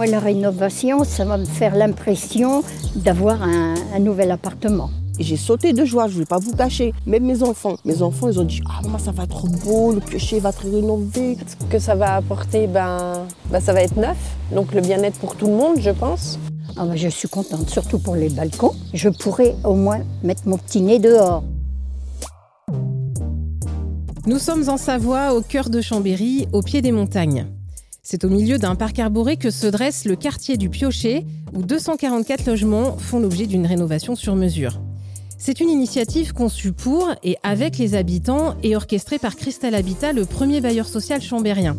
Moi, la rénovation, ça va me faire l'impression d'avoir un, nouvel appartement. j'ai sauté de joie, je ne vais pas vous cacher. Même mes enfants, mes enfants, ils ont dit Ah, maman, ça va être beau, le piocher va être rénové. Ce que ça va apporter, ben, ben ça va être neuf. Donc le bien-être pour tout le monde, je pense. Ah ben, je suis contente, surtout pour les balcons. Je pourrais au moins mettre mon petit nez dehors. Nous sommes en Savoie, au cœur de Chambéry, au pied des montagnes. C'est au milieu d'un parc arboré que se dresse le quartier du Piochet, où 244 logements font l'objet d'une rénovation sur mesure. C'est une initiative conçue pour et avec les habitants et orchestrée par Cristal Habitat, le premier bailleur social chambérien.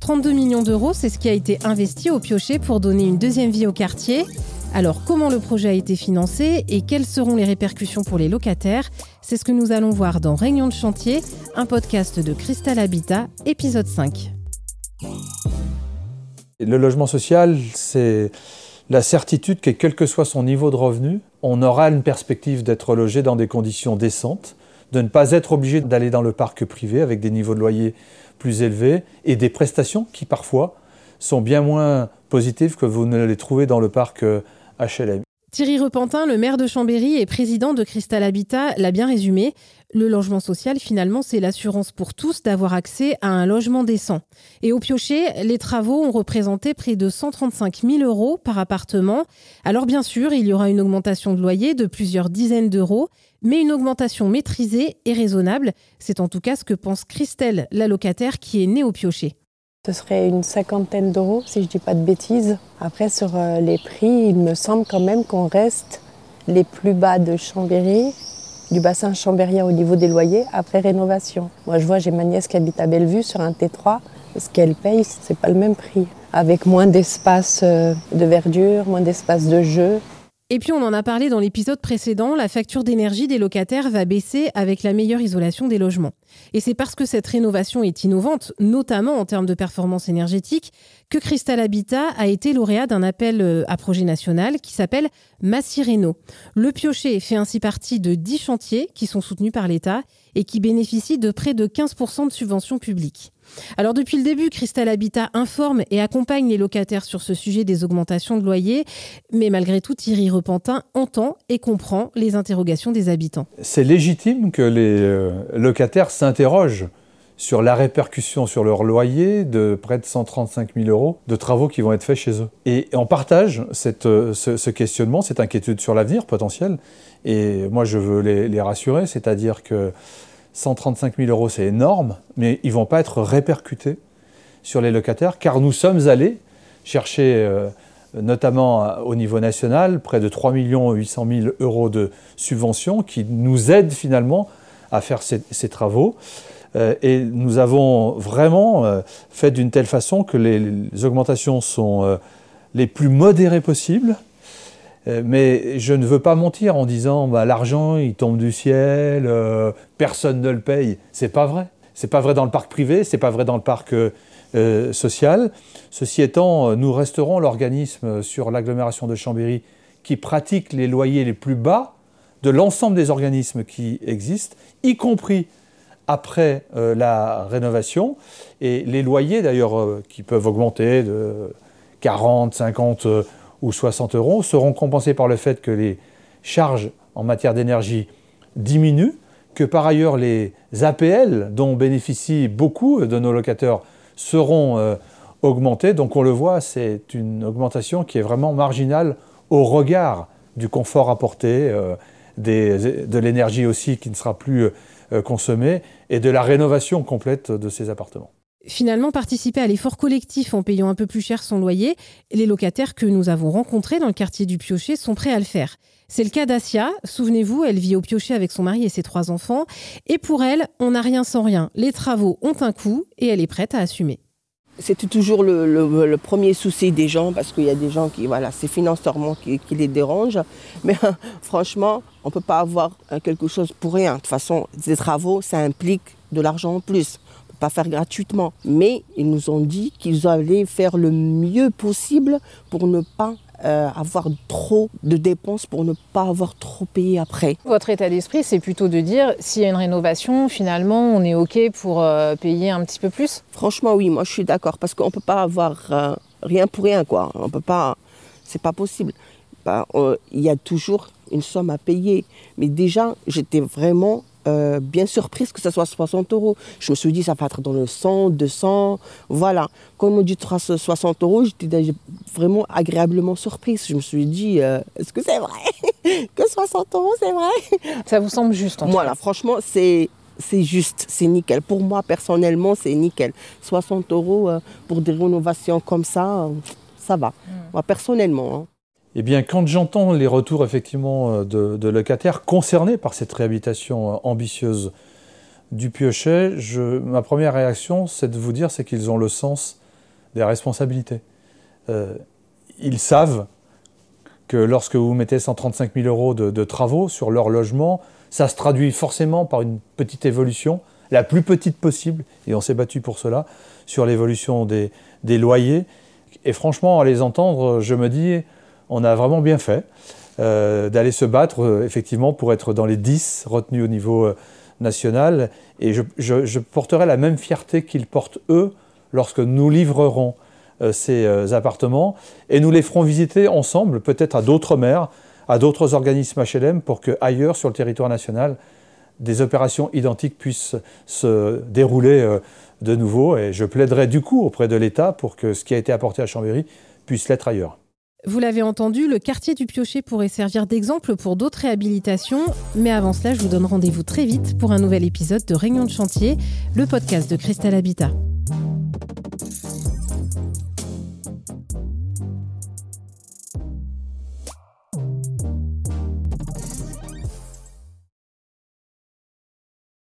32 millions d'euros, c'est ce qui a été investi au Piochet pour donner une deuxième vie au quartier. Alors comment le projet a été financé et quelles seront les répercussions pour les locataires? C'est ce que nous allons voir dans Réunion de chantier, un podcast de Cristal Habitat, épisode 5. Le logement social, c'est la certitude que quel que soit son niveau de revenu, on aura une perspective d'être logé dans des conditions décentes, de ne pas être obligé d'aller dans le parc privé avec des niveaux de loyer plus élevés et des prestations qui parfois sont bien moins positives que vous ne les trouvez dans le parc HLM. Euh, Thierry Repentin, le maire de Chambéry et président de Cristal Habitat, l'a bien résumé. Le logement social, finalement, c'est l'assurance pour tous d'avoir accès à un logement décent. Et au piocher, les travaux ont représenté près de 135 000 euros par appartement. Alors bien sûr, il y aura une augmentation de loyer de plusieurs dizaines d'euros, mais une augmentation maîtrisée et raisonnable. C'est en tout cas ce que pense Christelle, la locataire qui est née au piocher. Ce serait une cinquantaine d'euros, si je ne dis pas de bêtises. Après, sur euh, les prix, il me semble quand même qu'on reste les plus bas de Chambéry du bassin chambérien au niveau des loyers après rénovation. Moi, je vois, j'ai ma nièce qui habite à Bellevue sur un T3. Ce qu'elle paye, c'est pas le même prix. Avec moins d'espace euh, de verdure, moins d'espace de jeu. Et puis on en a parlé dans l'épisode précédent, la facture d'énergie des locataires va baisser avec la meilleure isolation des logements. Et c'est parce que cette rénovation est innovante, notamment en termes de performance énergétique, que Crystal Habitat a été lauréat d'un appel euh, à projet national qui s'appelle Massireno. Le piocher fait ainsi partie de 10 chantiers qui sont soutenus par l'État et qui bénéficient de près de 15% de subventions publiques. Alors depuis le début, Cristal Habitat informe et accompagne les locataires sur ce sujet des augmentations de loyers, mais malgré tout, Thierry Repentin entend et comprend les interrogations des habitants. C'est légitime que les euh, locataires s'interrogent sur la répercussion sur leur loyer de près de 135 000 euros de travaux qui vont être faits chez eux. Et on partage euh, ce, questionnement, cette inquiétude sur l'avenir potentiel. Et moi, je veux les, les rassurer, c'est-à-dire que 135 000 euros, c'est énorme, mais ils ne vont pas être répercutés sur les locataires, car nous sommes allés chercher, euh, notamment au niveau national, près de 3 800 000 euros de subventions qui nous aident finalement à faire ces, travaux. Euh, et nous avons vraiment euh, fait d'une telle façon que les augmentations sont les plus modérées possibles, euh, mais je ne veux pas mentir en disant bah, l'argent il tombe du ciel, euh, personne ne le paye. C'est pas vrai. C'est pas vrai dans le parc privé, c'est pas vrai dans le parc euh, social. Ceci étant, nous resterons l'organisme sur l'agglomération de Chambéry qui pratique les loyers les plus bas de l'ensemble des organismes qui existent, y compris après la rénovation. Et les loyers d'ailleurs qui peuvent augmenter de 40, 50 ou 60 euros seront compensés par le fait que les charges en matière d'énergie diminuent, que par ailleurs les APL dont bénéficient beaucoup de nos locataires seront euh, augmentés. Donc on le voit, c'est une augmentation qui est vraiment marginale au regard du confort apporté, de l'énergie aussi qui ne sera plus euh, consommée et de la rénovation complète de ces appartements finalement participer à l'effort collectif en payant un peu plus cher son loyer, les locataires que nous avons rencontrés dans le quartier du Piochet sont prêts à le faire. C'est le cas d'Asia. Souvenez-vous, elle vit au Piochet avec son mari et ses trois enfants. Et pour elle, on n'a rien sans rien. Les travaux ont un coût et elle est prête à assumer. C'était toujours le, premier souci des gens parce qu'il y a des gens qui, voilà, c'est financièrement qui, les dérange. Mais franchement, on ne peut pas avoir quelque chose pour rien. De toute façon, des travaux, ça implique de l'argent en plus pas faire gratuitement. Mais ils nous ont dit qu'ils allaient faire le mieux possible pour ne pas euh, avoir trop de dépenses pour ne pas avoir trop payé après. Votre état d'esprit, c'est plutôt de dire s'il y a une rénovation, finalement, on est OK pour euh, payer un petit peu plus? Franchement, oui, moi je suis d'accord parce qu'on ne peut pas avoir euh, rien pour rien, quoi. On peut pas, c'est pas possible. Bah, il y a toujours une somme à payer. Mais déjà, j'étais vraiment euh, bien surprise que ça soit 60 euros. Je me suis dit, ça va être dans le 100, 200, voilà. Quand on me dit 60 euros, j'étais vraiment agréablement surprise. Je me suis dit, euh, est-ce que c'est vrai? Que 60 euros, c'est vrai? Ça vous semble juste en Voilà, franchement, c'est c'est juste, c'est nickel. Pour moi, personnellement, c'est nickel. 60 euros pour des rénovations comme ça, ça va. Hmm. Moi, personnellement. Hein. Eh bien, quand j'entends les retours effectivement euh, de, locataires concernés par cette réhabilitation euh, ambitieuse du piocher, ma première réaction, c'est de vous dire c'est qu'ils ont le sens des responsabilités. Euh, ils savent que lorsque vous mettez 135 000 euros de, travaux sur leur logement, ça se traduit forcément par une petite évolution, la plus petite possible, et on s'est battu pour cela, sur l'évolution des loyers. Et franchement, à les entendre, je me dis, on a vraiment bien fait euh, d'aller se battre euh, effectivement pour être dans les 10 retenus au niveau euh, national. Et je, porterai la même fierté qu'ils portent eux lorsque nous livrerons ces appartements et nous les ferons visiter ensemble, peut-être à d'autres maires, à d'autres organismes HLM, pour que ailleurs sur le territoire national, des opérations identiques puissent se dérouler de nouveau. Et je plaiderai du coup auprès de l'État pour que ce qui a été apporté à Chambéry puisse l'être ailleurs. Vous l'avez entendu, le quartier du Piocher pourrait servir d'exemple pour d'autres réhabilitations. Mais avant cela, je vous donne rendez-vous très vite pour un nouvel épisode de Réunion de chantier, le podcast de Cristal Habitat.